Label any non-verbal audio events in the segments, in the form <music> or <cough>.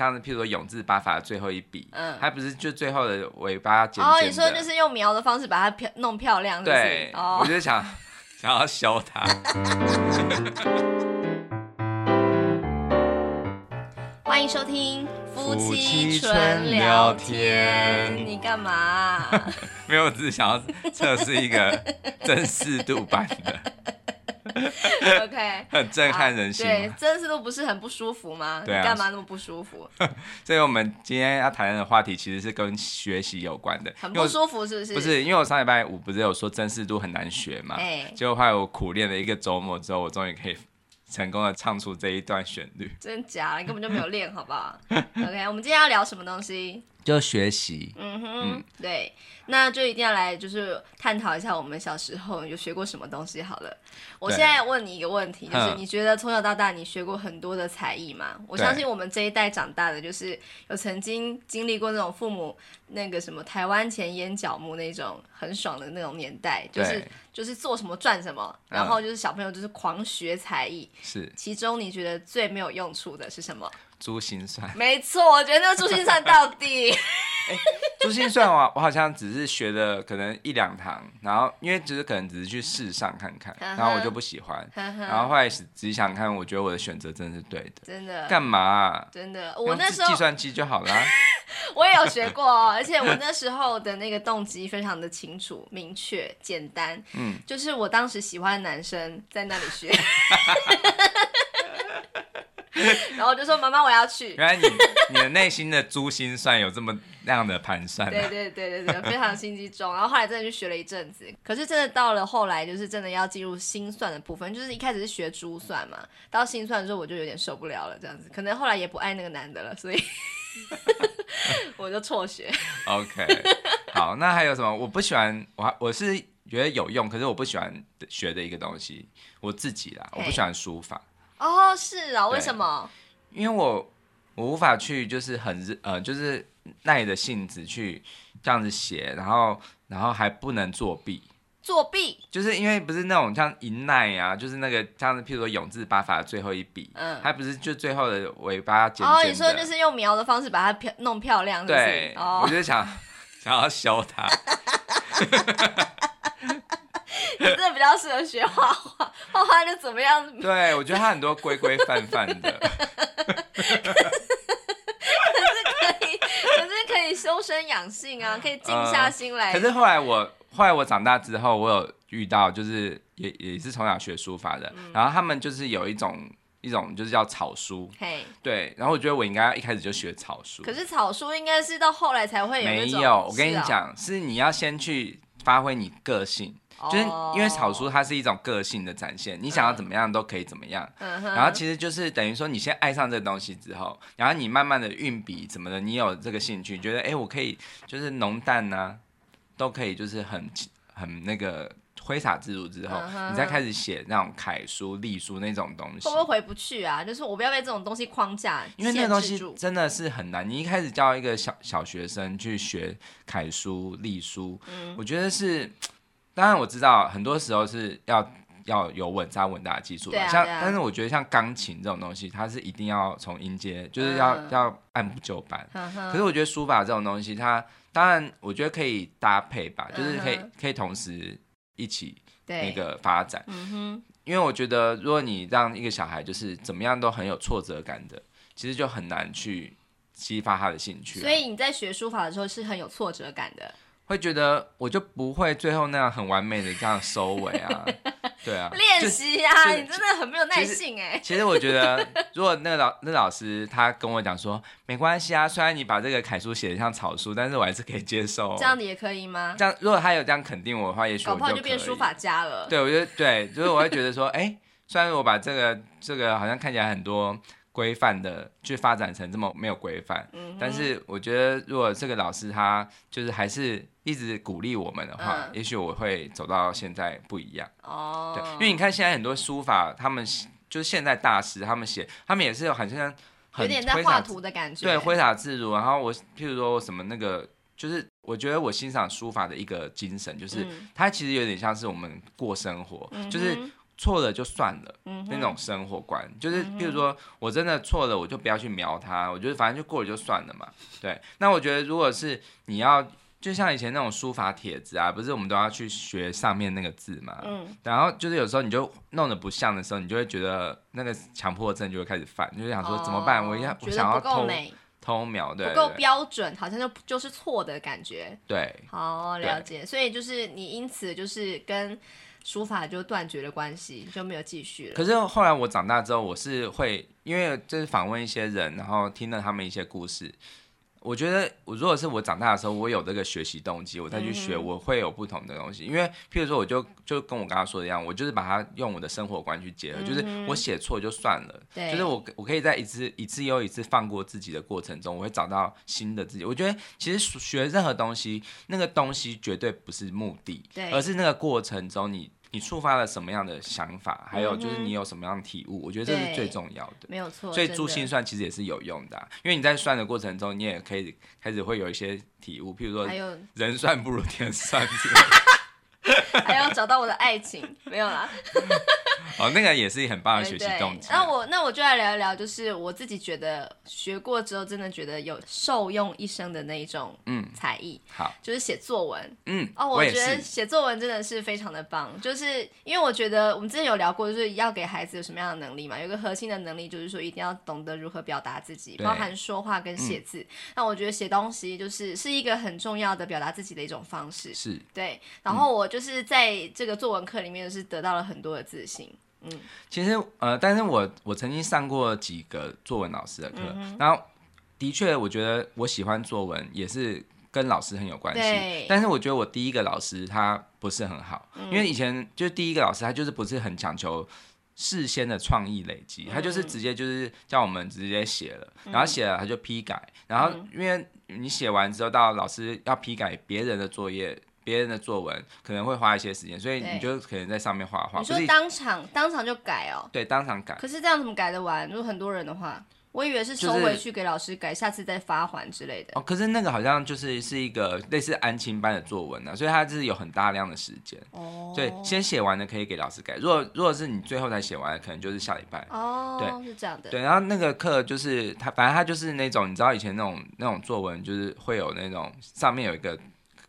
这样子，譬如说永字八法的最后一笔，嗯，它不是就最后的尾巴哦，你说就是用描的方式把它漂弄漂亮是不是？对，哦，我就想想要修它。<laughs> 欢迎收听夫夫妻妻纯聊聊天。天你干嘛啊、<laughs> 没有，我只是想要测试一个真实度版的，<laughs> OK，<laughs> 很震撼人心嘛。对，真是都不是很不舒服吗？对啊你干嘛那么不舒服？<laughs> 所以我们今天要谈的话题其实是跟学习有关的。很不舒服是不是？不是，因为我上礼拜五不是有说真实度很难学嘛？哎结果后来我苦练了一个周末之后，我终于可以成功的唱出这一段旋律。真假？你根本就没有练，好不好？OK，我们今天要聊什么东西？就学习，嗯哼，对，那就一定要来就是探讨一下我们小时候有学过什么东西好了。我现在问你一个问题，就是你觉得从小到大你学过很多的才艺吗？我相信我们这一代长大的就是有曾经经历过那种父母那个什么台湾前烟角木那种很爽的那种年代，就是就是做什么赚什么，然后就是小朋友就是狂学才艺。是，其中你觉得最没有用处的是什么？珠心算。<laughs> 没错，我觉得那个珠心算到底。<laughs> 珠心算我我好像只是学了可能一两堂，然后因为只是可能只是去试上看看，然后我就不喜欢，然后后来仔细想看，我觉得我的选择真的是对的。真的？干嘛啊？真的，我那时候计算机就好了。<laughs> 我也有学过哦，而且我那时候的那个动机非常的清楚、明确、简单。嗯，就是我当时喜欢的男生在那里学。然后我就说：“妈妈，我要去。”原来你你的内心的珠心算有这么那样的盘算、啊？对对对对对，非常心机重。然后后来真的去学了一阵子，可是真的到了后来，就是真的要进入心算的部分，就是一开始是学珠算嘛，到心算的时候我就有点受不了了，这样子，可能后来也不爱那个男的了，所以 <laughs> <laughs> 我就辍学。OK，好，那还有什么？我不喜欢，我我是觉得有用，可是我不喜欢学的一个东西，我自己啦，我不喜欢书法。哦，是啊，为什么？因为我我无法去就是很呃就是耐着性子去这样子写，然后然后还不能作弊。作弊？就是因为不是那种像一耐啊，就是那个这样子，譬如说永字八法的最后一笔，嗯，还不是就最后的尾巴。哦，你说就是用描的方式把它漂弄漂亮是不是？对，哦，我就想想要修它。<laughs> 你真的比较适合学画画，画画就怎么样？<laughs> 对，我觉得他很多规规范范的。<laughs> 可是可以，可是可以修身养性啊，可以静下心来。呃、可是后来我后来我长大之后，我有遇到，就是也也是从小学书法的，嗯、然后他们就是有一种一种就是叫草书。嘿，对，然后我觉得我应该一开始就学草书。可是草书应该是到后来才会有。没有，我跟你讲，是你要先去发挥你个性。就是因为草书它是一种个性的展现，你想要怎么样都可以怎么样。然后其实就是等于说，你先爱上这个东西之后，然后你慢慢的运笔怎么的，你有这个兴趣，觉得哎，我可以就是浓淡呐，都可以就是很很那个挥洒自如之后，你再开始写那种楷书、隶书那种东西。会不会回不去啊？就是我不要被这种东西框架，因为那个东西真的是很难。你一开始教一个小小学生去学楷书、隶书，我觉得是。当然我知道，很多时候是要要有稳扎稳打的基础，啊、像、啊、但是我觉得像钢琴这种东西，它是一定要从音阶，就是要、嗯、要按部就班。嗯、可是我觉得书法这种东西，它当然我觉得可以搭配吧，嗯、就是可以可以同时一起那个发展。嗯、因为我觉得如果你让一个小孩就是怎么样都很有挫折感的，其实就很难去激发他的兴趣、啊。所以你在学书法的时候是很有挫折感的。会觉得我就不会最后那样很完美的这样收尾啊，<laughs> 对啊，练习啊，你真的很没有耐性哎。其实我觉得，如果那个老那老师他跟我讲说，没关系啊，虽然你把这个楷书写得像草书，但是我还是可以接受。这样子也可以吗？这样如果他有这样肯定我的话，也许我就就变书法家了。对，我觉得对，就是我会觉得说，哎、欸，虽然我把这个这个好像看起来很多。规范的去发展成这么没有规范，嗯、但是我觉得如果这个老师他就是还是一直鼓励我们的话，嗯、也许我会走到现在不一样。哦，对，因为你看现在很多书法，他们就是现在大师，他们写，他们也是很像很有点在画图的感觉，对，挥洒自如。然后我譬如说什么那个，就是我觉得我欣赏书法的一个精神，就是它其实有点像是我们过生活，嗯、就是。错了就算了，嗯、那种生活观，就是比如说我真的错了，我就不要去瞄它，我觉得反正就过了就算了嘛。对，那我觉得如果是你要，就像以前那种书法帖子啊，不是我们都要去学上面那个字嘛，嗯，然后就是有时候你就弄得不像的时候，你就会觉得那个强迫症就会开始犯，就想说怎么办？哦、我要我想要偷偷瞄，对，不够标准，好像就就是错的感觉。对，好了解。所以就是你因此就是跟。书法就断绝了关系，就没有继续了。可是后来我长大之后，我是会因为就是访问一些人，然后听了他们一些故事。我觉得，我如果是我长大的时候，我有这个学习动机，我再去学，我会有不同的东西。嗯、因为，譬如说，我就就跟我刚刚说的一样，我就是把它用我的生活观去结合，嗯、就是我写错就算了，对就是我我可以在一次一次又一次放过自己的过程中，我会找到新的自己。我觉得，其实学任何东西，那个东西绝对不是目的，而是那个过程中你。你触发了什么样的想法？还有就是你有什么样的体悟？嗯、我觉得这是最重要的。没有错。所以珠心算其实也是有用的、因为你在算的过程中，你也可以开始会有一些体悟，譬如说，人算不如天算之类的。<laughs> <laughs> 还要找到我的爱情，<laughs> 没有啦。哦，那个也是很棒的学习动机。那我那我就来聊一聊，就是我自己觉得学过之后，真的觉得有受用一生的那一种嗯才艺。好，就是写作文。嗯，哦，我觉得写作文真的是非常的棒，就是因为我觉得我们之前有聊过，就是要给孩子有什么样的能力嘛？有个核心的能力就是说一定要懂得如何表达自己，包含说话跟写字。那我觉得写东西就是是一个很重要的表达自己的一种方式。是对，然后我就是在这个作文课里面是得到了很多的自信。嗯，其实呃，但是我我曾经上过几个作文老师的课，嗯、然后的确我觉得我喜欢作文也是跟老师很有关系。对但是我觉得我第一个老师他不是很好，嗯、因为以前就是第一个老师他就是不是很强求事先的创意累积，嗯、他就是直接就是叫我们直接写了，嗯、然后写了他就批改，然后因为你写完之后到老师要批改别人的作业。别人的作文可能会花一些时间，所以你就可能在上面画画。你说当场当场就改哦？对，当场改。可是这样怎么改得完？如果很多人的话，我以为是收回去给老师改，下次再发还之类的。哦，可是那个好像就是是一个类似安亲班的作文呢，所以它就是有很大量的时间。哦。对，先写完的可以给老师改。如果如果是你最后才写完，可能就是下礼拜。哦。对，是这样的。对，然后那个课就是他，反正他就是那种，你知道以前那种那种作文，就是会有那种上面有一个。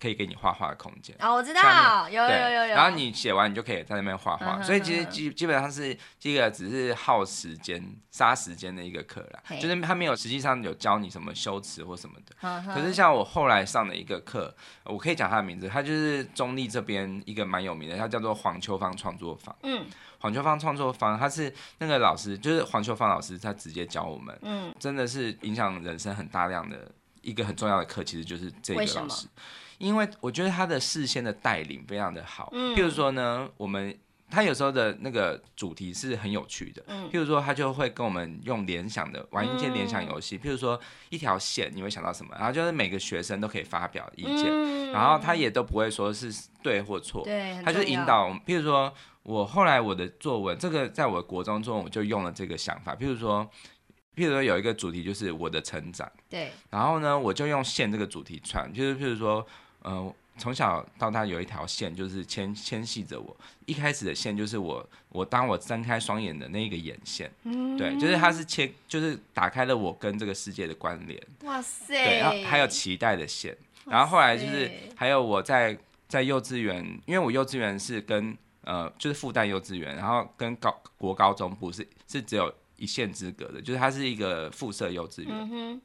可以给你画画的空间。啊，我知道，有有有有。然后你写完，你就可以在那边画画，所以其实基基本上是这个只是耗时间、杀时间的一个课啦，就是他没有实际上有教你什么修辞或什么的。可是像我后来上的一个课，我可以讲他的名字，他就是中立这边一个蛮有名的，他叫做黄秋芳创作坊。嗯，黄秋芳创作坊，他是那个老师，就是黄秋芳老师，他直接教我们，嗯，真的是影响人生很大量的一个很重要的课，其实就是这个老师。因为我觉得他的事先的带领非常的好，嗯，譬如说呢，我们他有时候的那个主题是很有趣的，嗯，譬如说他就会跟我们用联想的玩一些联想游戏，譬如说一条线你会想到什么，然后就是每个学生都可以发表意见，然后他也都不会说是对或错，对，他就引导，譬如说我后来我的作文，这个在我的国中中我就用了这个想法，譬如说。譬如说有一个主题就是我的成长，对，然后呢，我就用线这个主题串，就是譬如说，呃，从小到大有一条线就是牵牵系着我，一开始的线就是我，我当我睁开双眼的那个眼线，嗯，对，就是它是切，就是打开了我跟这个世界的关联，哇塞，对，然后还有期待的线，然后后来就是还有我在在幼稚园，因为我幼稚园是跟呃就是复旦幼稚园，然后跟高国高中部是是只有。一线之隔的，就是它是一个附设幼稚园。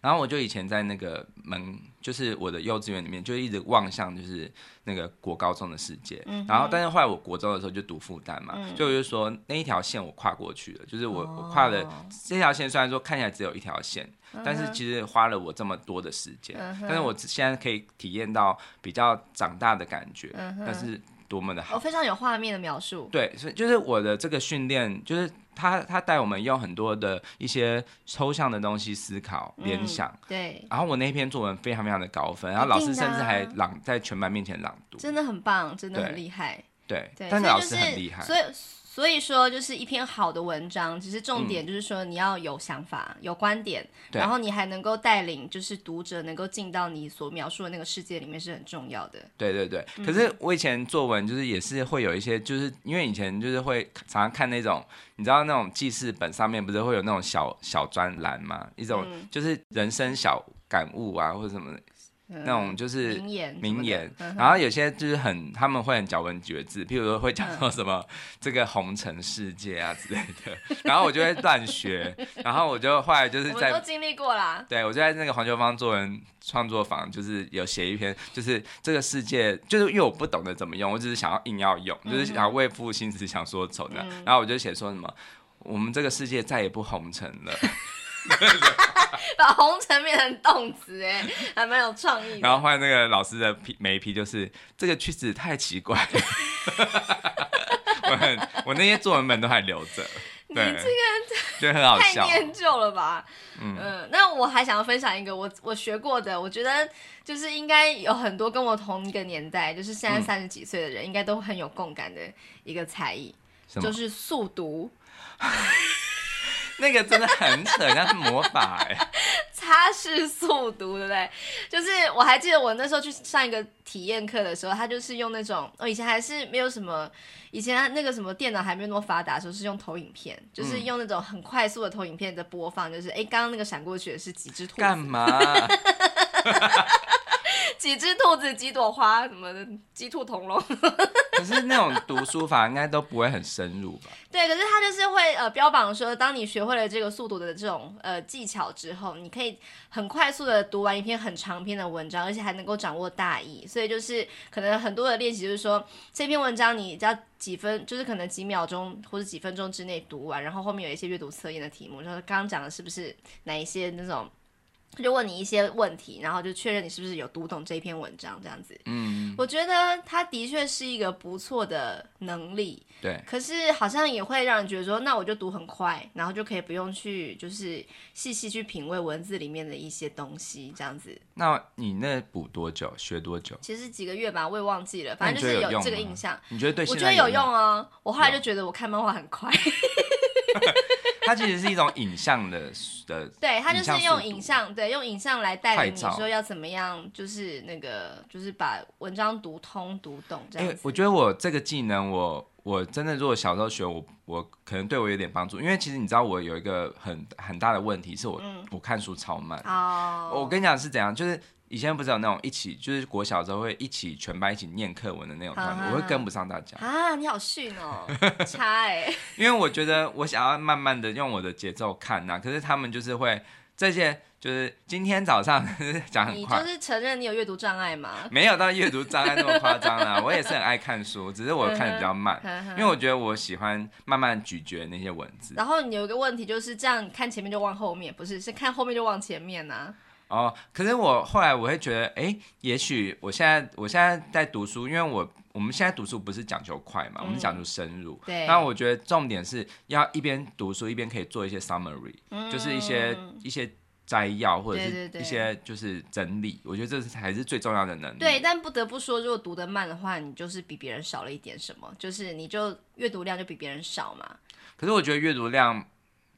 然后我就以前在那个门，就是我的幼稚园里面，就一直望向就是那个国高中的世界。嗯、然后，但是后来我国中的时候就读复旦嘛，嗯、就我就说那一条线我跨过去了，就是我、哦、我跨了这条线，虽然说看起来只有一条线，嗯、但是其实花了我这么多的时间。嗯、但是我现在可以体验到比较长大的感觉，嗯、哼但是多么的好。我非常有画面的描述。对，所以就是我的这个训练就是。他他带我们用很多的一些抽象的东西思考联想，嗯，对。然后我那篇作文非常非常的高分，然后老师甚至还朗在全班面前朗读，真的很棒，真的很厉害。对，对但是老师很厉害。所以所以说，就是一篇好的文章，其实重点就是说你要有想法、嗯、有观点，然后你还能够带领，就是读者能够进到你所描述的那个世界里面，是很重要的。对对对。可是我以前作文就是也是会有一些，就是因为以前就是会常常看那种，你知道那种记事本上面不是会有那种小小专栏嘛，一种就是人生小感悟啊，或者什么的。那种就是名言，名言，然后有些就是很，他们会很咬文嚼字，譬如说会讲到什么这个红尘世界啊之类的，<laughs> 然后我就会乱学，然后我就后来就是在我都经历过啦，对，我就在那个黄秋芳作文创作坊，就是有写一篇，就是这个世界，就是因为我不懂得怎么用，我只是想要硬要用，就是想要为赋新词强说愁的，然后我就写说什么，我们这个世界再也不红尘了。<laughs> 把红尘变成动词，哎，还蛮有创意。然后换那个老师的批每一批就是这个句子太奇怪了。<laughs> 我很我那些作文本都还留着。你这个觉得很好笑，太念旧了吧？嗯、呃，那我还想要分享一个我我学过的，我觉得就是应该有很多跟我同一个年代，就是现在三十几岁的人，应该都很有共感的一个才艺，嗯、就是速读。<laughs> 那个真的很扯，像是魔法哎！<laughs> 擦拭速读，对不对？就是我还记得我那时候去上一个体验课的时候，他就是用那种，哦，以前还是没有什么，以前那个什么电脑还没有那么发达的时候，是用投影片，就是用那种很快速的投影片的播放，就是哎，刚刚那个闪过去的是几只兔子？干嘛？<laughs> 几只兔子，几朵花，什么的，鸡兔同笼。<laughs> 可是那种读书法应该都不会很深入吧？对，可是他就是会呃标榜说，当你学会了这个速读的这种呃技巧之后，你可以很快速的读完一篇很长篇的文章，而且还能够掌握大意。所以就是可能很多的练习就是说，这篇文章你只要几分，就是可能几秒钟或者几分钟之内读完，然后后面有一些阅读测验的题目，就是刚刚讲的是不是哪一些那种。他就问你一些问题，然后就确认你是不是有读懂这篇文章，这样子。嗯，我觉得他的确是一个不错的能力。对。可是好像也会让人觉得说，那我就读很快，然后就可以不用去就是细细去品味文字里面的一些东西，这样子。那你那补多久？学多久？其实几个月吧，我也忘记了，反正就是有这个印象。你觉得对？我觉得有用哦。我后来就觉得我看漫画很快。<laughs> 它其实是一种影像的的，<laughs> 对，它就是用影像，对，用影像来带领你说要怎么样，就是那个，就是把文章读通、读懂这样子。欸，我觉得我这个技能，我我真的如果小时候学，我我可能对我有点帮助，因为其实你知道，我有一个很很大的问题，是我、嗯、我看书超慢。哦，我跟你讲是怎样，就是。以前不是有那种一起，就是国小时候会一起全班一起念课文的那种团队，我会跟不上大家。啊，你好逊哦，<laughs> 差哎、欸。因为我觉得我想要慢慢的用我的节奏看呐、啊，可是他们就是会这些，就是今天早上讲很快。你就是承认你有阅读障碍吗？没有到阅读障碍那么夸张啦，我也是很爱看书，只是我看的比较慢，因为我觉得我喜欢慢慢咀嚼那些文字。然后你有一个问题就是这样看前面就忘后面，不是，是看后面就忘前面呐、啊。哦，可是我后来我会觉得，哎，也许我现在我现在在读书，因为我我们现在读书不是讲究快嘛，嗯、我们讲究深入。对。那我觉得重点是要一边读书一边可以做一些 summary，、嗯、就是一些一些摘要或者是一些就是整理。对对对，我觉得这是才是最重要的能力。对，但不得不说，如果读得慢的话，你就是比别人少了一点什么，就是你就阅读量就比别人少嘛。可是我觉得阅读量。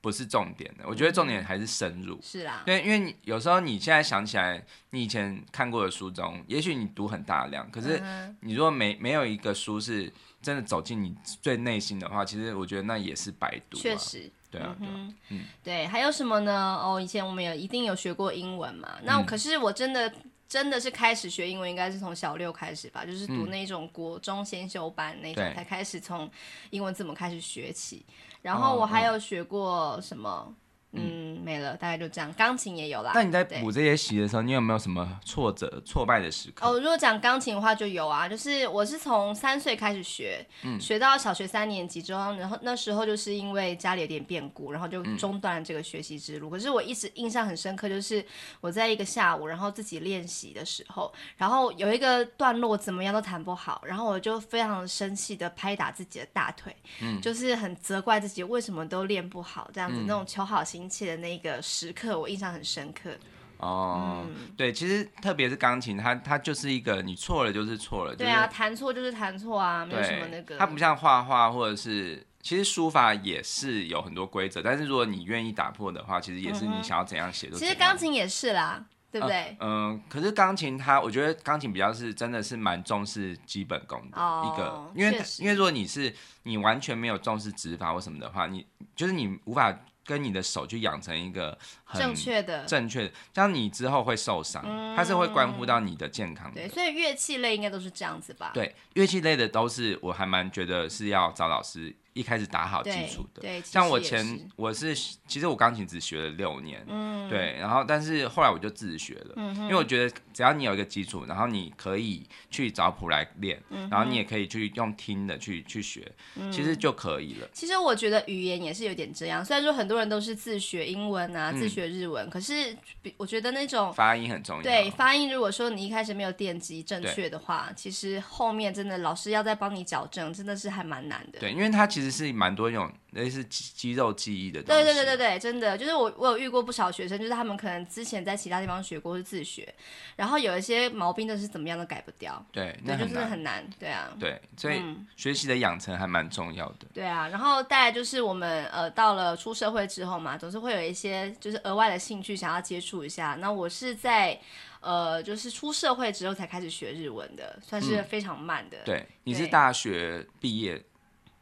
不是重点的，我觉得重点还是深入。是啊，对，因为你有时候你现在想起来，你以前看过的书中，也许你读很大量，可是你如果没没有一个书是真的走进你最内心的话，其实我觉得那也是白读。确实，对啊，对，嗯，对，还有什么呢？哦，以前我们有一定有学过英文嘛？那可是我真的真的是开始学英文，应该是从小六开始吧，就是读那种国中先修班那种，才开始从英文字母开始学起。然后我还有学过什么？嗯，没了，大概就这样。钢琴也有啦。那你在补这些习的时候，你有没有什么挫折、挫败的时刻？哦，如果讲钢琴的话，就有啊。就是我是从三岁开始学，嗯，学到小学三年级之后，然后那时候就是因为家里有点变故，然后就中断了这个学习之路。嗯，可是我一直印象很深刻，就是我在一个下午，然后自己练习的时候，然后有一个段落怎么样都弹不好，然后我就非常生气的拍打自己的大腿，嗯，就是很责怪自己为什么都练不好，这样子，嗯，那种求好心。的那个时刻，我印象很深刻。哦，嗯、对，其实特别是钢琴，它它就是一个你错了就是错了。对啊，弹错就是弹错啊，没有什么那个。它不像画画或者是其实书法也是有很多规则，但是如果你愿意打破的话，其实也是你想要怎样写都、嗯。其实钢琴也是啦，对不对？嗯、呃呃，可是钢琴它，我觉得钢琴比较是真的是蛮重视基本功的一个，哦、因为因为如果你是你完全没有重视指法或什么的话，你就是你无法。跟你的手去养成一个很正确的、正确的，这样你之后会受伤，嗯、它是会关乎到你的健康的。对，所以乐器类应该都是这样子吧？对，乐器类的都是我还蛮觉得是要找老师。一开始打好基础的，对，像我前我是其实我钢琴只学了六年，嗯，对，然后但是后来我就自学了，嗯，因为我觉得只要你有一个基础，然后你可以去找谱来练，嗯，然后你也可以去用听的去去学，嗯，其实就可以了。其实我觉得语言也是有点这样，虽然说很多人都是自学英文啊，自学日文，嗯，可是我觉得那种发音很重要，对，发音如果说你一开始没有奠基正确的话，其实后面真的老师要再帮你矫正，真的是还蛮难的。对，因为他其实是蛮多种。类似肌肌肉记忆的东西。对对对对对，真的就是我我有遇过不少学生，就是他们可能之前在其他地方学过是自学，然后有一些毛病都是怎么样都改不掉。对，那就是很难。对啊。对，所以学习的养成还蛮重要的。嗯。对啊，然后再来就是我们呃到了出社会之后嘛，总是会有一些就是额外的兴趣想要接触一下。那我是在呃就是出社会之后才开始学日文的，算是非常慢的。嗯。对，你是大学毕业。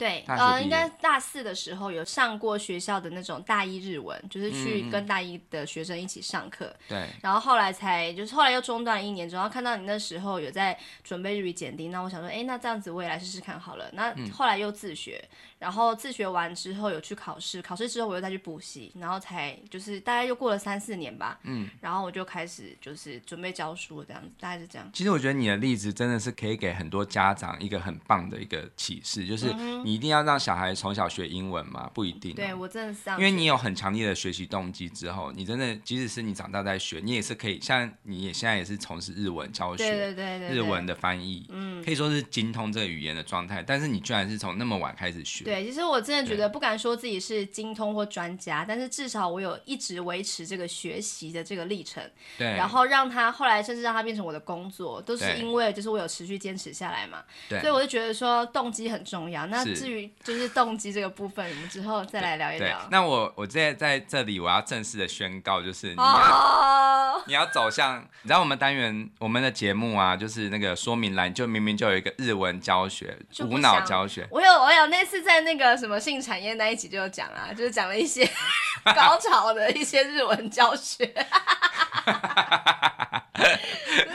对，呃，应该大四的时候有上过学校的那种大一日文，就是去跟大一的学生一起上课。对、嗯，然后后来才就是后来又中断了一年，然后看到你那时候有在准备日语检定，那我想说，哎，那这样子我也来试试看好了。那后来又自学。嗯然后自学完之后有去考试，考试之后我又再去补习，然后才就是大概又过了三四年吧，嗯，然后我就开始就是准备教书这样子，大概是这样。其实我觉得你的例子真的是可以给很多家长一个很棒的一个启示，就是你一定要让小孩从小学英文吗？不一定。对，我真的是这样。因为你有很强烈的学习动机之后，你真的即使是你长大在学，你也是可以像你也现在也是从事日文教学，对对对对，日文的翻译，嗯，可以说是精通这个语言的状态，但是你居然是从那么晚开始学。对，其实我真的觉得不敢说自己是精通或专家，但是至少我有一直维持这个学习的这个历程。对，然后让他后来甚至让他变成我的工作，都是因为就是我有持续坚持下来嘛。对，所以我就觉得说动机很重要。那至于就是动机这个部分，我们之后再来聊一聊。那我我在在这里我要正式的宣告，就是你要、<laughs> oh! 你要走向，你知道我们单元我们的节目啊，就是那个说明栏就明明就有一个日文教学，无脑教学。我有我有那次在那个什么性。产业那一集就有讲啊，<laughs> 就是讲了一些 <laughs> 高潮的一些日文教学，<laughs>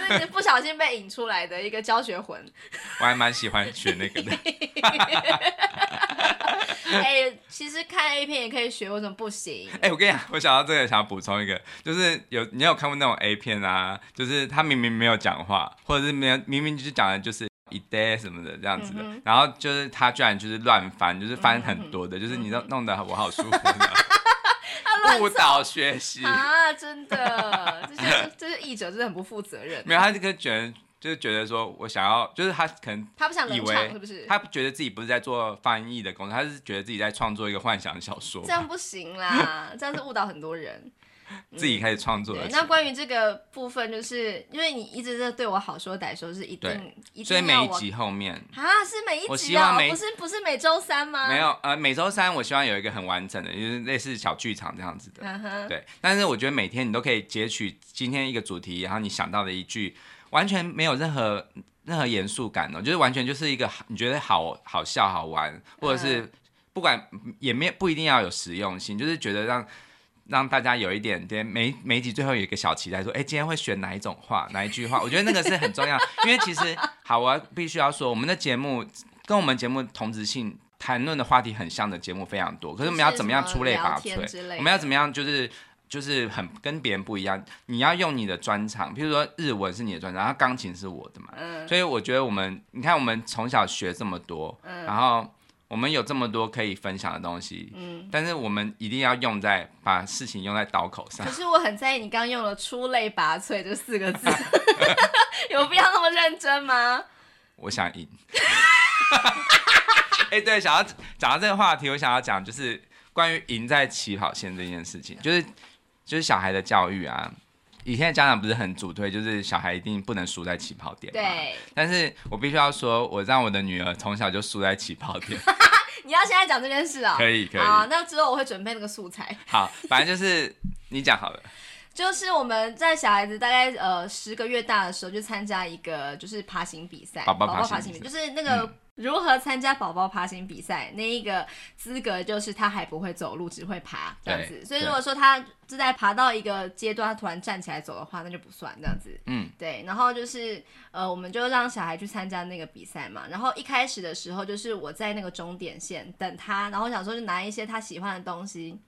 就是不小心被引出来的一个教学魂。我还蛮喜欢学那个的。哎、欸，其实看 A 片也可以学，为什么不行？哎、欸，我跟你讲，我想到这个，想要补充一个，就是有你有看过那种 A 片啊，就是他明明没有讲话，或者是明明明就是讲的就是。一代什么的这样子的，嗯、然后就是他居然就是乱翻，就是翻很多的，嗯、就是你弄弄得我好舒服。<laughs> 误导学习啊，真的，这些 <laughs> 这些译者真的很不负责任。没有，他这个觉得就是觉得说我想要，就是他可能他不想以为是不是？他觉得自己不是在做翻译的工作，他是觉得自己在创作一个幻想小说。这样不行啦，这样是误导很多人。<laughs> 自己开始创作、嗯。那关于这个部分，就是因为你一直在对我好说歹说，是一定，一定所以每一集后面啊，是每一集啊、喔，不是不是每周三吗？没有，呃，每周三我希望有一个很完整的，就是类似小剧场这样子的。Uh 对，但是我觉得每天你都可以截取今天一个主题，然后你想到的一句，完全没有任何任何严肃感哦，就是完全就是一个你觉得好好笑好玩，或者是不管也没不一定要有实用性，就是觉得让。让大家有一点点每每一集最后有一个小期待，说，哎，今天会选哪一种话，哪一句话？我觉得那个是很重要，<laughs> 因为其实好，我必须要说，我们的节目跟我们节目同质性谈论的话题很像的节目非常多，可是我们要怎么样出类拔萃？我们要怎么样就是就是很跟别人不一样？你要用你的专长，譬如说日文是你的专长，然后钢琴是我的嘛，嗯，所以我觉得我们，你看我们从小学这么多，嗯，然后。我们有这么多可以分享的东西，嗯，但是我们一定要用在把事情用在刀口上。可是我很在意你刚刚用了“出类拔萃”这四个字，<laughs> 有必要那么认真吗？我想赢。<laughs> 哎，对，想要讲到这个话题，我想要讲就是关于赢在起跑线这件事情，就是就是小孩的教育啊。以前的家长不是很主推，就是小孩一定不能输在起跑点。对。但是我必须要说，我让我的女儿从小就输在起跑点。<laughs> 你要现在讲这件事啊？可以可以。好，那之后我会准备那个素材。好，反正就是你讲好了。就是我们在小孩子大概呃十个月大的时候，就参加一个就是爬行比赛，宝宝爬行比赛，就是那个如何参加宝宝爬行比赛，嗯、那一个资格就是他还不会走路，只会爬这样子。所以如果说他是在爬到一个阶段，他突然站起来走的话，那就不算这样子。嗯，对。然后就是呃，我们就让小孩去参加那个比赛嘛。然后一开始的时候，就是我在那个终点线等他，然后我想说就拿一些他喜欢的东西。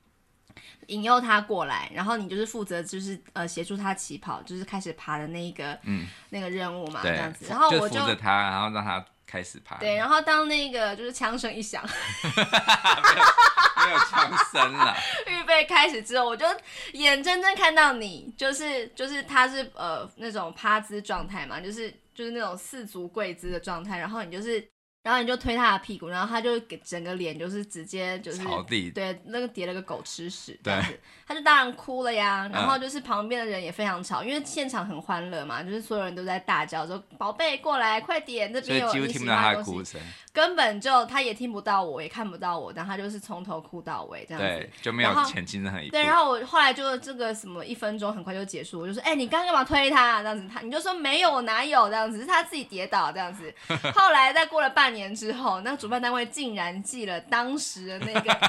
引诱他过来，然后你就是负责就是呃协助他起跑，就是开始爬的那一个嗯那个任务嘛，这样子。然后我就扶着他，然后让他开始拍。对，然后当那个就是枪声一响，没有枪声了。<laughs> 预备开始之后，我就眼睁睁看到你就是就是他是呃那种趴姿状态嘛，就是就是那种四足跪姿的状态，然后你就是。然后你就推他的屁股，然后他就给整个脸就是直接就是朝地，对，那个叠了个狗吃屎这样子，他就当然哭了呀。然后就是旁边的人也非常吵，因为现场很欢乐嘛，就是所有人都在大叫说：“宝贝，过来，快点，这边有你喜欢的东西。”根本就他也听不到我，也看不到我，然后他就是从头哭到尾这样子，对，就没有前进任何一步。对，然后我后来就这个什么一分钟很快就结束，我就说：“哎，你刚刚干嘛推他这样子？”他你就说：“没有，我哪有这样子？是他自己跌倒这样子。<laughs> ”后来再过了半年之后，那主办单位竟然寄了当时的那个 <laughs>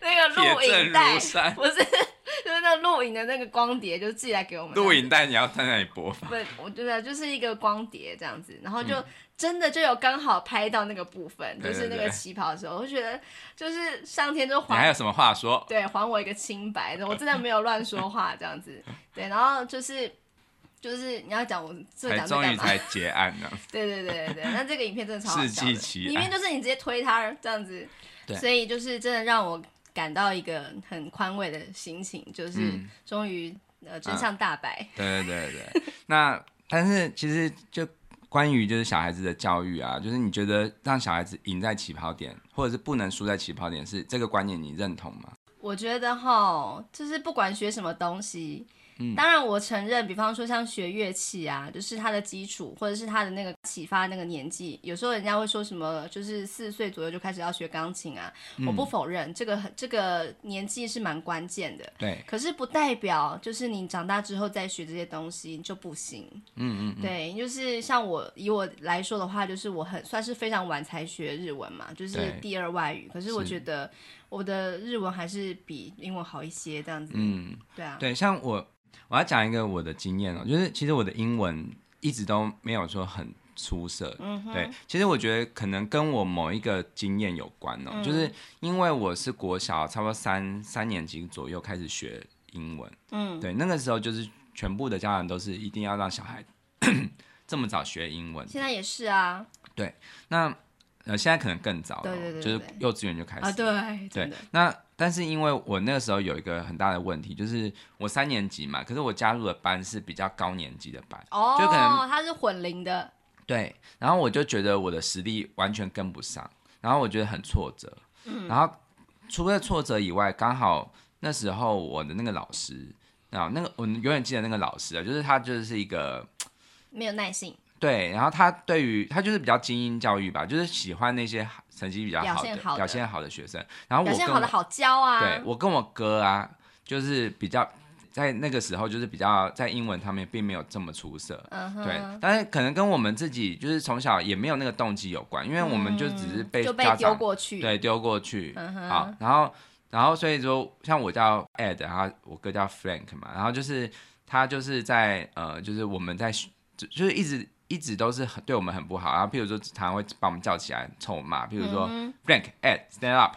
那个录影带，不是，就是那录影的那个光碟，就寄来给我们。录影带你要在那里播放？对，我觉得就是一个光碟这样子，然后就。嗯真的就有刚好拍到那个部分，就是那个旗袍的时候，我就觉得就是上天就还。你还有什么话说？对，还我一个清白的，我真的没有乱说话这样子。<laughs> 对，然后就是就是你要讲我这讲这终于才结案呢。<laughs> 对对对对对，那这个影片真的超好笑的，<laughs> 里面就是你直接推他这样子，所以就是真的让我感到一个很宽慰的心情，就是终于、嗯、呃真相大白。啊、对对对对，<laughs> 那但是其实就。关于就是小孩子的教育啊，就是你觉得让小孩子赢在起跑点，或者是不能输在起跑点，是这个观念你认同吗？我觉得哈，就是不管学什么东西。当然，我承认，比方说像学乐器啊，就是他的基础，或者是他的那个启发那个年纪，有时候人家会说什么，就是四岁左右就开始要学钢琴啊。嗯、我不否认，这个这个年纪是蛮关键的。对。可是不代表就是你长大之后再学这些东西就不行。嗯，嗯嗯。对，就是像我以我来说的话，就是我很算是非常晚才学日文嘛，就是第二外语。可是我觉得我的日文还是比英文好一些，这样子。嗯，对啊。对，像我。我要讲一个我的经验哦，就是其实我的英文一直都没有说很出色，嗯哼，对，其实我觉得可能跟我某一个经验有关哦，嗯、就是因为我是国小差不多三三年级左右开始学英文，嗯，对，那个时候就是全部的家长都是一定要让小孩 <coughs> 这么早学英文，现在也是啊，对，那。呃，现在可能更早了，对对对对，就是幼稚园就开始啊，对对。那但是因为我那个时候有一个很大的问题，就是我三年级嘛，可是我加入的班是比较高年级的班，哦，就可能他是混龄的，对。然后我就觉得我的实力完全跟不上，然后我觉得很挫折。嗯。然后除了挫折以外，刚好那时候我的那个老师，啊那个我永远记得那个老师啊，就是他就是一个没有耐性。对，然后他对于他就是比较精英教育吧，就是喜欢那些成绩比较好的、表现好的，学生。然后我跟我表现好的好教啊。对，我跟我哥啊，就是比较在那个时候就是比较在英文上面并没有这么出色。嗯哼。对，但是可能跟我们自己就是从小也没有那个动机有关，因为我们就只是被、嗯、就被丢过去。对，丢过去。嗯哼。好，然后然后所以说，像我叫 Ed，然后我哥叫 Frank 嘛，然后就是他就是在呃，就是我们在就就是一直。一直都是很对我们很不好，然后譬如说常常会把我们叫起来臭骂，譬如说、嗯、Frank Ed stand up，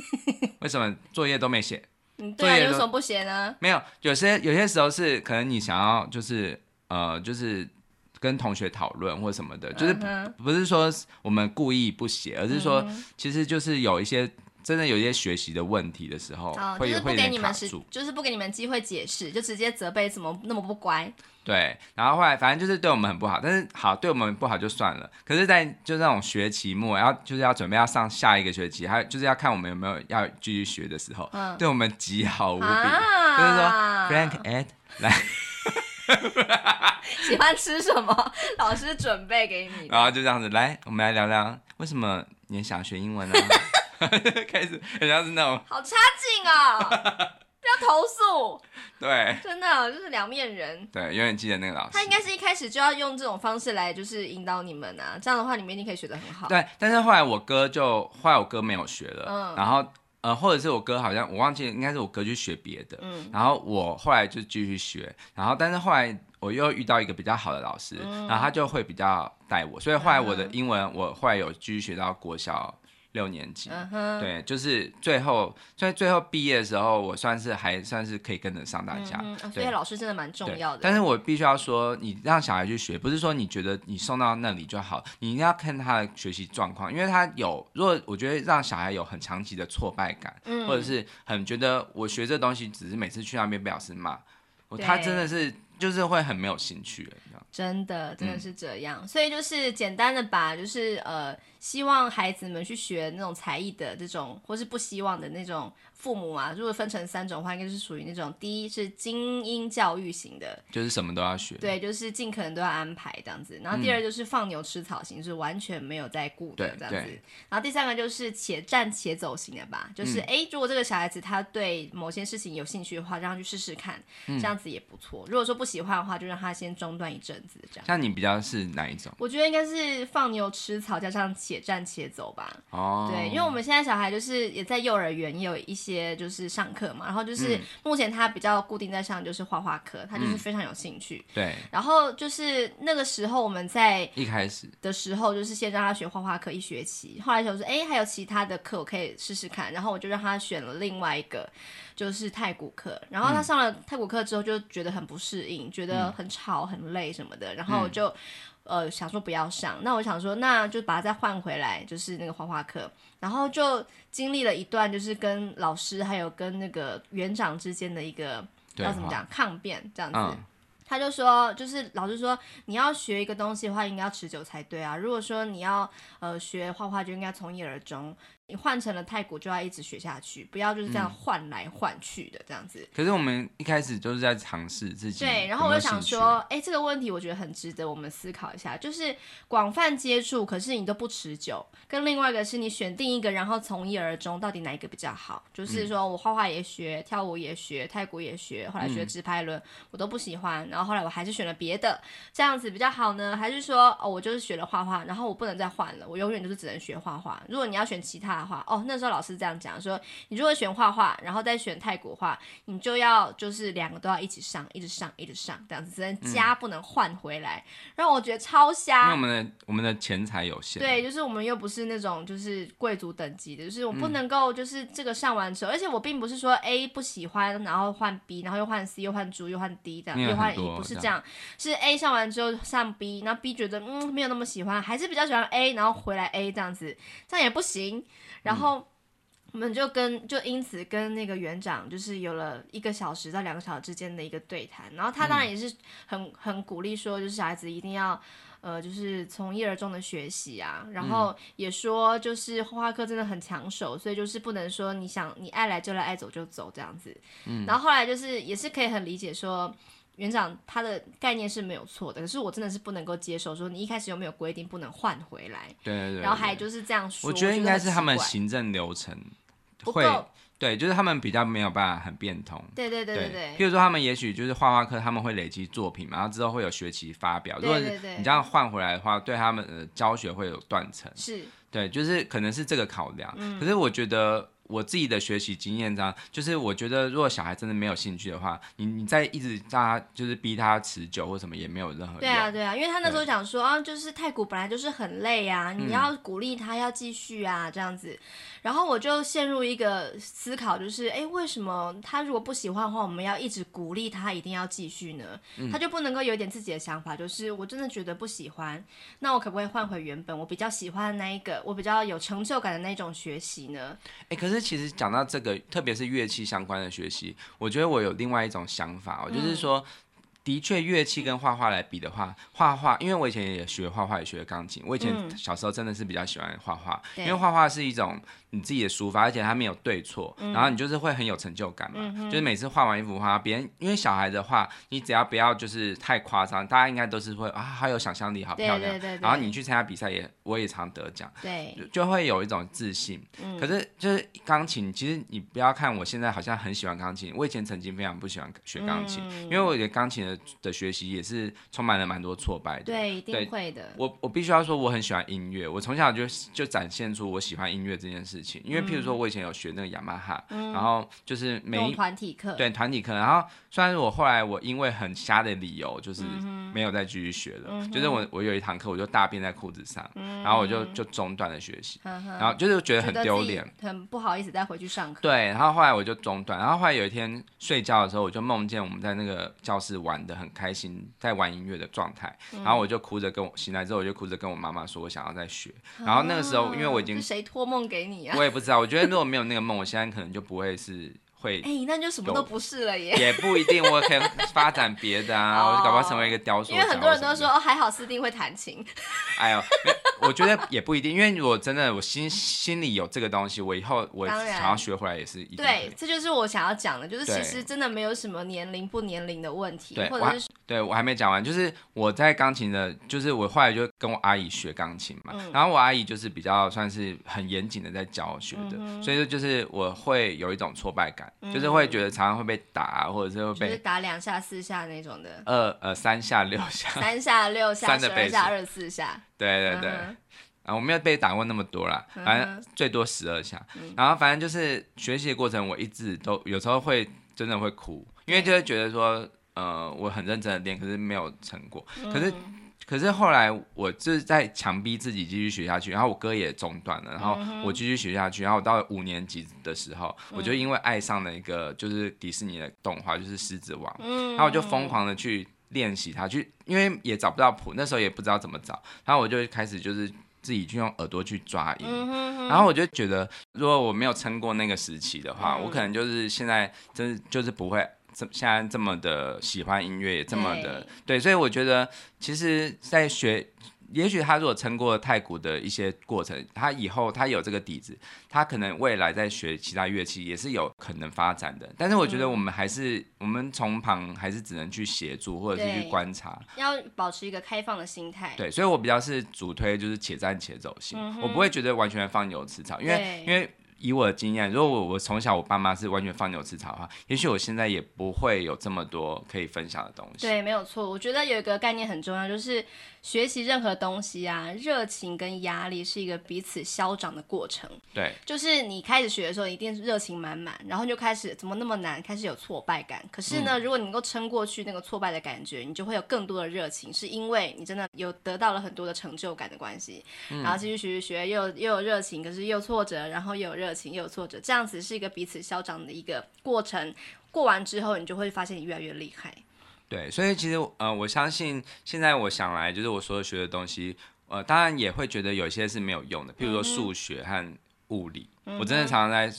<laughs> 为什么作业都没写？嗯，对啊，有什么不写呢？没有，有些有些时候是可能你想要就是呃就是跟同学讨论或什么的，就是不是说我们故意不写，而是说其实就是有一些。真的有一些学习的问题的时候，哦、会就是不给你们时，就是不给你们机会解释，就直接责备怎么那么不乖。对，然后后来反正就是对我们很不好，但是好对我们不好就算了。可是，在就那种学期末，然后就是要准备要上下一个学期，还有就是要看我们有没有要继续学的时候，嗯、对我们极好无比，啊、就是说 Frank Ed 来。<laughs> 喜欢吃什么？<laughs> 老师准备给你。然后就这样子，来，我们来聊聊为什么你想学英文呢？<laughs> 开始，人家是那种好差劲啊、哦！不要投诉。<laughs> 对，真的就是两面人。对，永远记得那个老师。他应该是一开始就要用这种方式来，就是引导你们啊。这样的话，你们一定可以学得很好。对，但是后来我哥就，后来我哥没有学了。嗯。然后。呃，或者是我哥好像我忘记了，应该是我哥去学别的，嗯，然后我后来就继续学，然后但是后来我又遇到一个比较好的老师，嗯，然后他就会比较带我，所以后来我的英文我后来有继续学到国小。六年级，嗯，对，就是最后所以最后毕业的时候，我算是还算是可以跟得上大家。所以老师真的蛮重要的。但是我必须要说，你让小孩去学，不是说你觉得你送到那里就好，你一定要看他的学习状况，因为他有，如果我觉得让小孩有很长期的挫败感，嗯，或者是很觉得我学这东西只是每次去那边被老师骂，他真的是就是会很没有兴趣，真的真的是这样，嗯、所以就是简单的把就是呃。希望孩子们去学那种才艺的这种，或是不希望的那种父母啊，如果分成三种的话，应该是属于那种第一是精英教育型的，就是什么都要学，对，就是尽可能都要安排这样子。然后第二就是放牛吃草型，是完全没有在顾的这样子。然后第三个就是且战且走型的吧，就是哎、嗯，如果这个小孩子他对某些事情有兴趣的话，让他去试试看，这样子也不错。如果说不喜欢的话，就让他先中断一阵子这样。像你比较是哪一种？我觉得应该是放牛吃草加上且。战且走吧。哦，对，因为我们现在小孩就是也在幼儿园，也有一些就是上课嘛，然后就是目前他比较固定在上就是画画课，他就是非常有兴趣。嗯、对，然后就是那个时候我们在一开始的时候，就是先让他学画画课一学期，后来就说哎还有其他的课我可以试试看，然后我就让他选了另外一个就是太古课，然后他上了太古课之后就觉得很不适应，觉得很吵很累什么的，然后就。呃，想说不要上，那我想说，那就把它再换回来，就是那个画画课，然后就经历了一段，就是跟老师还有跟那个园长之间的一个要怎么讲抗辩这样子。嗯。他就说，就是老师说，你要学一个东西的话，应该要持久才对啊。如果说你要呃学画画，就应该从一而终。你换成了泰国，就要一直学下去，不要就是这样换来换去的这样子。可是我们一开始就是在尝试自己。对，然后我就想说，哎、欸，这个问题我觉得很值得我们思考一下，就是广泛接触，可是你都不持久，跟另外一个是你选定一个，然后从一而终，到底哪一个比较好？就是说我画画也学，跳舞也学，泰国也学，后来学直拍轮，我都不喜欢，然后后来我还是选了别的，这样子比较好呢？还是说，哦，我就是学了画画，然后我不能再换了，我永远就是只能学画画？如果你要选其他。画哦，那时候老师这样讲说，你如果选画画，然后再选泰国画，你就要就是两个都要一起上，一直上，一直上，这样子只能加不能换回来，让、嗯、我觉得超瞎。因为我们的我们的钱财有限，对，就是我们又不是那种就是贵族等级的，就是我不能够就是这个上完之后，嗯、而且我并不是说 A 不喜欢，然后换 B，然后又换 C，又换 D，又换 D 这样，又换 E，不是这样，是 A 上完之后上 B，然后 B 觉得嗯没有那么喜欢，还是比较喜欢 A，然后回来 A 这样子，这样也不行。然后我们就跟就因此跟那个园长就是有了一个小时到两个小时之间的一个对谈，然后他当然也是很很鼓励说，就是小孩子一定要呃就是从一而终的学习啊，然后也说就是画画课真的很抢手，所以就是不能说你想你爱来就来爱走就走这样子。嗯，然后后来就是也是可以很理解说。园长他的概念是没有错的，可是我真的是不能够接受，说你一开始又没有规定不能换回来，对对对，然后还就是这样说，我觉得应该是他们行政流程会，对，就是他们比较没有办法很变通，对对对对对。譬如说他们也许就是画画课他们会累积作品嘛，然后之后会有学期发表，如果你这样换回来的话，对他们的教学会有断层，是，对，就是可能是这个考量，嗯，可是我觉得。我自己的学习经验，这样就是我觉得，如果小孩真的没有兴趣的话，你你再一直让他就是逼他持久或什么也没有任何用。对啊，对啊，因为他那时候讲说啊，就是太古本来就是很累啊，你要鼓励他要继续啊，这样子。然后我就陷入一个思考，就是哎，为什么他如果不喜欢的话，我们要一直鼓励他一定要继续呢？他就不能够有一点自己的想法，就是我真的觉得不喜欢，那我可不可以换回原本我比较喜欢的那一个，我比较有成就感的那种学习呢？哎，可是。其实讲到这个，特别是乐器相关的学习，我觉得我有另外一种想法，哦，就是说，的确，乐器跟画画来比的话，画画，因为我以前也学画画，也学钢琴。我以前小时候真的是比较喜欢画画，嗯、因为画画是一种你自己的抒发，而且它没有对错，嗯、然后你就是会很有成就感嘛。嗯、就是每次画完一幅画，别人因为小孩的画，你只要不要就是太夸张，大家应该都是会啊，好有想象力，好漂亮。对对对对，然后你去参加比赛也，我也常得奖，对就，就会有一种自信。嗯、可是就是钢琴，其实你不要看我现在好像很喜欢钢琴，我以前曾经非常不喜欢学钢琴，嗯、因为我觉得钢琴的。的学习也是充满了蛮多挫败的，对，一定会的。我我必须要说，我很喜欢音乐，我从小就就展现出我喜欢音乐这件事情。因为譬如说，我以前有学那个雅马哈，然后就是每一团体课，对团体课。然后虽然我后来我因为很瞎的理由，就是没有再继续学了。嗯、就是我我有一堂课，我就大便在裤子上，嗯、然后我就就中断了学习，嗯、然后就是觉得很丢脸，很不好意思再回去上课。对，然后后来我就中断，然后后来有一天睡觉的时候，我就梦见我们在那个教室玩的很开心，在玩音乐的状态，嗯、然后我就哭着跟我醒来之后，我就哭着跟我妈妈说，我想要再学。然后那个时候，因为我已经谁托梦给你啊？我也不知道。我觉得如果没有那个梦，我现在可能就不会是。会哎、欸，那就什么都不是了耶。也不一定，我可以 <laughs> 发展别的啊，我就搞不好成为一个雕塑。因为很多人都说哦，还好斯丁会弹琴。<laughs> 哎呦，我觉得也不一定，因为如果真的我心心里有这个东西，我以后我想要学回来也是一。对，这就是我想要讲的，就是其实真的没有什么年龄不年龄的问题，对或者是对我还没讲完，就是我在钢琴的，就是我后来就跟我阿姨学钢琴嘛，嗯、然后我阿姨就是比较算是很严谨的在教学的，嗯、所以说就是我会有一种挫败感，嗯、就是会觉得常常会被打，或者是会被就是打两下四下那种的，二呃三下六下，三下六下，<laughs> 十二下二十四下，对对对，啊、我没有被打过那么多啦，反正最多十二下，嗯、然后反正就是学习的过程，我一直都有时候会真的会哭，因为就会觉得说。呃，我很认真的练，可是没有成果。可是，嗯、可是后来我就是在强逼自己继续学下去，然后我歌也中断了，然后我继续学下去，然后我到了五年级的时候，嗯、我就因为爱上了一个就是迪士尼的动画，就是狮子王，嗯、然后我就疯狂的去练习它，去因为也找不到谱，那时候也不知道怎么找，然后我就开始就是自己去用耳朵去抓音，嗯、然后我就觉得，如果我没有撑过那个时期的话，嗯、我可能就是现在真就是不会。这现在这么的喜欢音乐，也这么的对，对，所以我觉得，其实，在学，也许他如果撑过太古的一些过程，他以后他有这个底子，他可能未来在学其他乐器也是有可能发展的。但是我觉得我们还是，嗯、我们从旁还是只能去协助或者是去观察，要保持一个开放的心态。对，所以我比较是主推就是且战且走型，嗯、我不会觉得完全放牛吃草，因为因为。以我的经验，如果我我从小我爸妈是完全放牛吃草的话，也许我现在也不会有这么多可以分享的东西。对，没有错。我觉得有一个概念很重要，就是学习任何东西啊，热情跟压力是一个彼此消长的过程。对，就是你开始学的时候，一定是热情满满，然后就开始怎么那么难，开始有挫败感。可是呢，嗯、如果你能够撑过去那个挫败的感觉，你就会有更多的热情，是因为你真的有得到了很多的成就感的关系。嗯、然后继续学学学，又又有热情，可是又挫折，然后又有热。热情也有挫折，这样子是一个彼此消长的一个过程。过完之后，你就会发现你越来越厉害。对，所以其实呃，我相信现在我想来，就是我所有学的东西，呃，当然也会觉得有些是没有用的，譬如说数学和物理，嗯、我真的常常在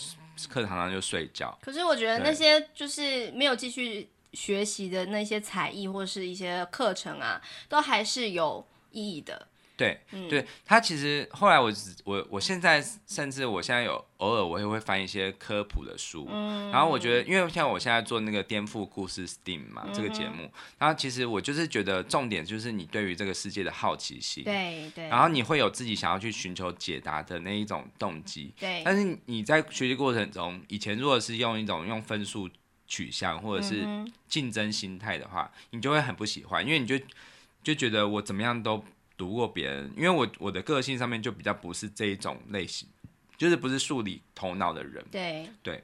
课堂上就睡觉。可是我觉得那些就是没有继续学习的那些才艺或是一些课程啊，都还是有意义的。对，对他其实后来我我我现在甚至我现在有偶尔我也会翻一些科普的书，嗯、然后我觉得因为像我现在做那个颠覆故事 STEAM 嘛、嗯、这个节目，然后其实我就是觉得重点就是你对于这个世界的好奇心，对对，然后你会有自己想要去寻求解答的那一种动机，对，但是你在学习过程中，以前如果是用一种用分数取向或者是竞争心态的话，你就会很不喜欢，因为你就就觉得我怎么样都。读过别人，因为我我的个性上面就比较不是这一种类型，就是不是数理头脑的人。对对，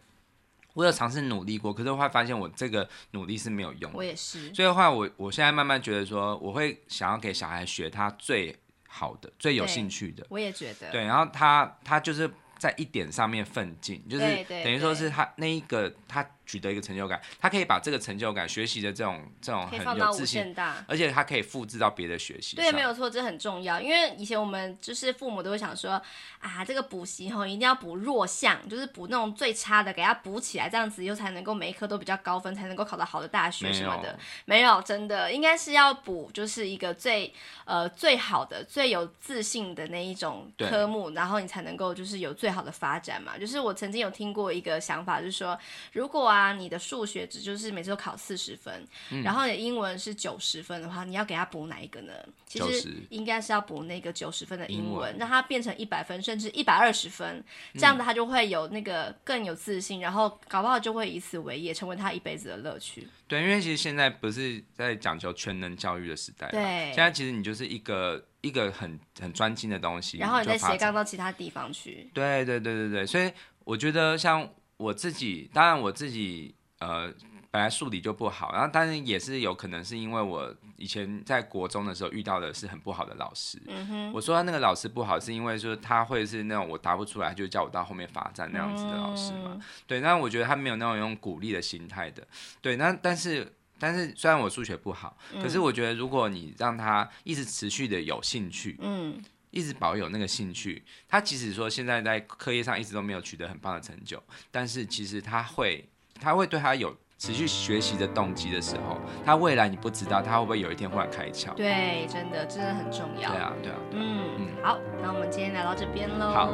我有尝试努力过，可是我会发现我这个努力是没有用的。我也是。所以的话，我我现在慢慢觉得说，我会想要给小孩学他最好的、最有兴趣的。我也觉得。对，然后他他就是在一点上面奋进，就是等于说是他那一个他取得一个成就感，他可以把这个成就感、学习的这种这种很有自信，大而且他可以复制到别的学习。对，没有错，这很重要。因为以前我们就是父母都会想说啊，这个补习吼一定要补弱项，就是补那种最差的，给他补起来，这样子以后才能够每一科都比较高分，才能够考到好的大学什么的。没有，真的应该是要补，就是一个最呃最好的、最有自信的那一种科目，然后你才能够就是有最好的发展嘛。就是我曾经有听过一个想法，就是说如果啊。你的数学只就是每次都考四十分，嗯，然后你的英文是九十分的话，你要给他补哪一个呢？其实应该是要补那个九十分的英文，英文让他变成一百分，甚至一百二十分，这样子他就会有那个更有自信，嗯，然后搞不好就会以此为业，成为他一辈子的乐趣。对，因为其实现在不是在讲求全能教育的时代，对，现在其实你就是一个一个很很专精的东西，然后你再斜杠到其他地方去。对对对对对，所以我觉得像。我自己当然我自己呃本来数理就不好，然后但是也是有可能是因为我以前在国中的时候遇到的是很不好的老师。嗯。我说他那个老师不好，是因为说他会是那种我答不出来就叫我到后面罚站那样子的老师嘛。嗯、对，那我觉得他没有那种用鼓励的心态的。对，那但是但是虽然我数学不好，可是我觉得如果你让他一直持续的有兴趣，嗯。一直保有那个兴趣，他即使说现在在课业上一直都没有取得很棒的成就，但是其实他会，他会对他有持续学习的动机的时候，他未来你不知道他会不会有一天忽然开窍。对，真的真的很重要。对啊，对啊。对啊嗯嗯，好，那我们今天来到这边喽。好。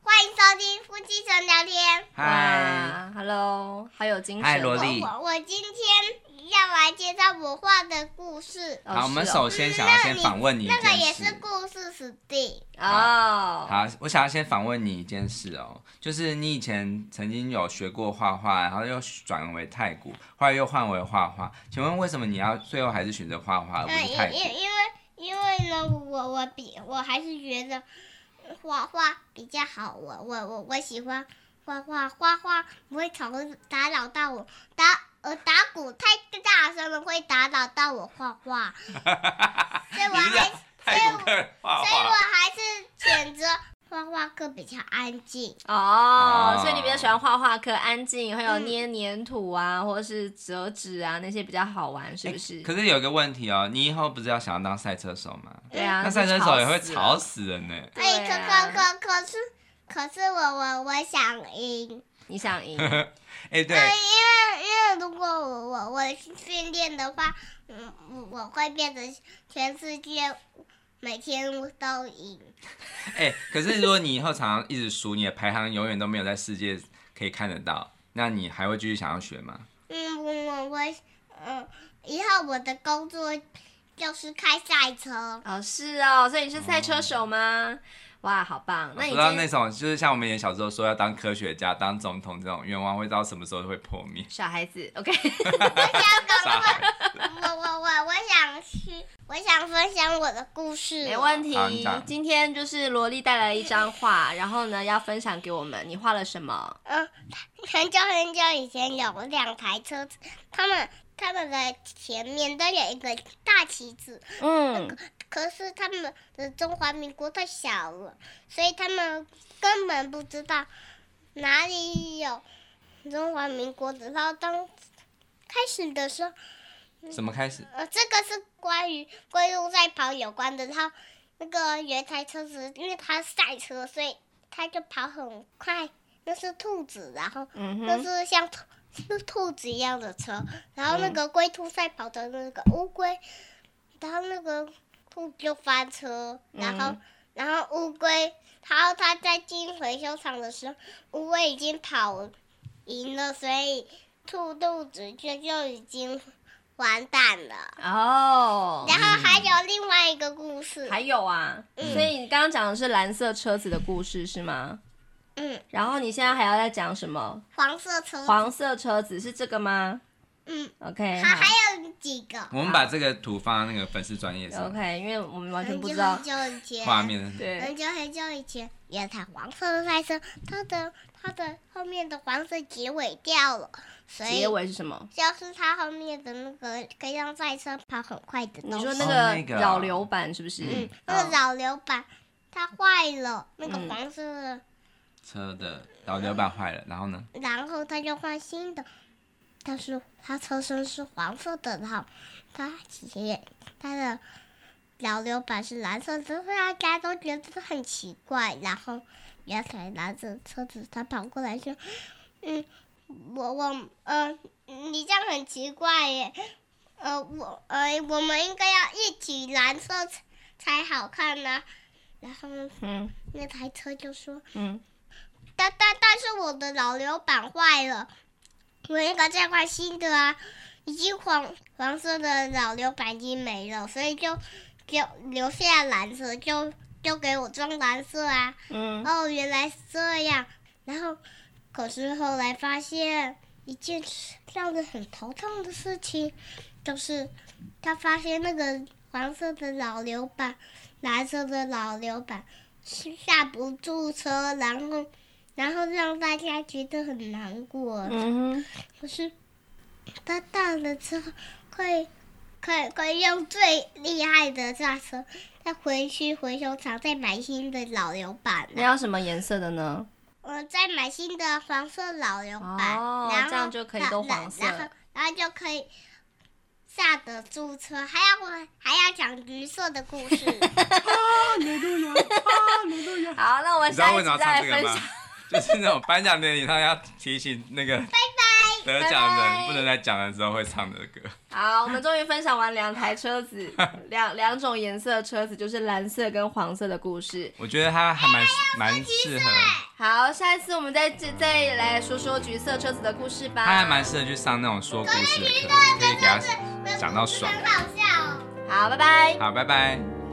欢迎收听夫妻纯聊天。嗨，Hello，好有精神。嗨，萝莉。我我今天。要来介绍我画的故事。好，我们首先想要先访问你一件事。那个也是故事史蒂哦。好，我想要先访问你一件事哦，就是你以前曾经有学过画画，然后又转为太古，后来又换为画画。请问为什么你要最后还是选择画画而不是太鼓？因因为因为呢，我我比我还是觉得画画比较好。我我我我喜欢画画，画画不会吵打扰到我打。我打鼓太大声了，会打扰到我画画，<laughs> 所以我还，所以我，所以我还是选择画画课比较安静。哦，所以你比较喜欢画画课，安静，还有捏黏土啊，或者是折纸啊，那些比较好玩，是不是？可是有一个问题哦，你以后不是要想要当赛车手吗？对啊，那赛车手也会吵死人呢。对，可可可可是，可是我我我想赢。你想赢？<laughs> 哎，对，因为因为如果我我我训练的话，嗯，我会变成全世界每天都赢。哎，可是如果你以后常常一直输，你的排行永远都没有在世界可以看得到，那你还会继续想要学吗？嗯，我我嗯，以后我的工作就是开赛车。哦，是哦，所以你是赛车手吗？嗯哇，好棒！那你知道那种就是像我们以前小时候说要当科学家、当总统这种愿望，会到什么时候会破灭？小孩子，OK。<laughs> <laughs> 我我我我想去，我想分享我的故事。没问题。今天就是萝莉带来了一张画，然后呢要分享给我们。你画了什么？嗯，很久很久以前有两台车子，他们他们的前面都有一个大旗子。嗯。那个可是他们的中华民国太小了，所以他们根本不知道哪里有中华民国的。然后当开始的时候，怎么开始？呃，这个是关于龟兔赛跑有关的。然后那个有一台车子，因为它赛车，所以它就跑很快。那是兔子，然后那是像兔是兔子一样的车。然后那个龟兔赛跑的那个乌龟，然后那个。兔就翻车，然后，嗯、然后乌龟，然后它在进回收场的时候，乌龟已经跑赢了，所以兔兔子就就已经完蛋了。哦，然后还有另外一个故事。还有啊，嗯、所以你刚刚讲的是蓝色车子的故事是吗？嗯。然后你现在还要再讲什么？黄色车子。黄色车子是这个吗？嗯，OK，还还有几个？我们把这个图放在那个粉丝专业上。OK，因为我们完全不知道画面。对，很久很久以前，有一台黄色的赛车，它的它的后面的黄色结尾掉了，所以结尾是什么？就是它后面的那个可以让赛车跑很快的东西。你说那个扰流板是不是？嗯，那个扰流板，它坏了，那个黄色的车的导流板坏了，然后呢？然后他就换新的，但是他车身是黄色的，然后他姐他的导流板是蓝色的，所以大家都觉得很奇怪。然后原来拿着车子，他跑过来说：“嗯，我我呃，你这样很奇怪耶。”呃，我呃，我们应该要一起蓝色才才好看呢、啊。然后，嗯，那台车就说，嗯，但但但是我的老流板坏了，我应该再换新的啊。已经黄黄色的老流板已经没了，所以就就留下蓝色，就就给我装蓝色啊。嗯，哦，原来是这样。然后，可是后来发现一件让人很头痛的事情。就是他发现那个黄色的老流板、蓝色的老流板是刹不住车，然后然后让大家觉得很难过。嗯哼。可是他到了之后，可以可以可以用最厉害的刹车，再回去回收厂再买新的老油板。你要什么颜色的呢？我再买新的黄色老油板，哦，然后这样就可以都黄色，然后然后就可以。下得住车，还要我还要讲橘色的故事。<laughs> 好，那我们下一集再来分享。就是那种颁奖典礼上要提醒那个。拜拜。得奖人不能在讲的时候会唱的歌。好，我们终于分享完两台车子，<laughs> 两两种颜色的车子，就是蓝色跟黄色的故事。我觉得它还蛮蛮适合。好，下一次我们再再来说说橘色车子的故事吧。它还蛮适合去上那种说故事的课，可以给他讲到爽。很好笑。好，拜拜。好，拜拜。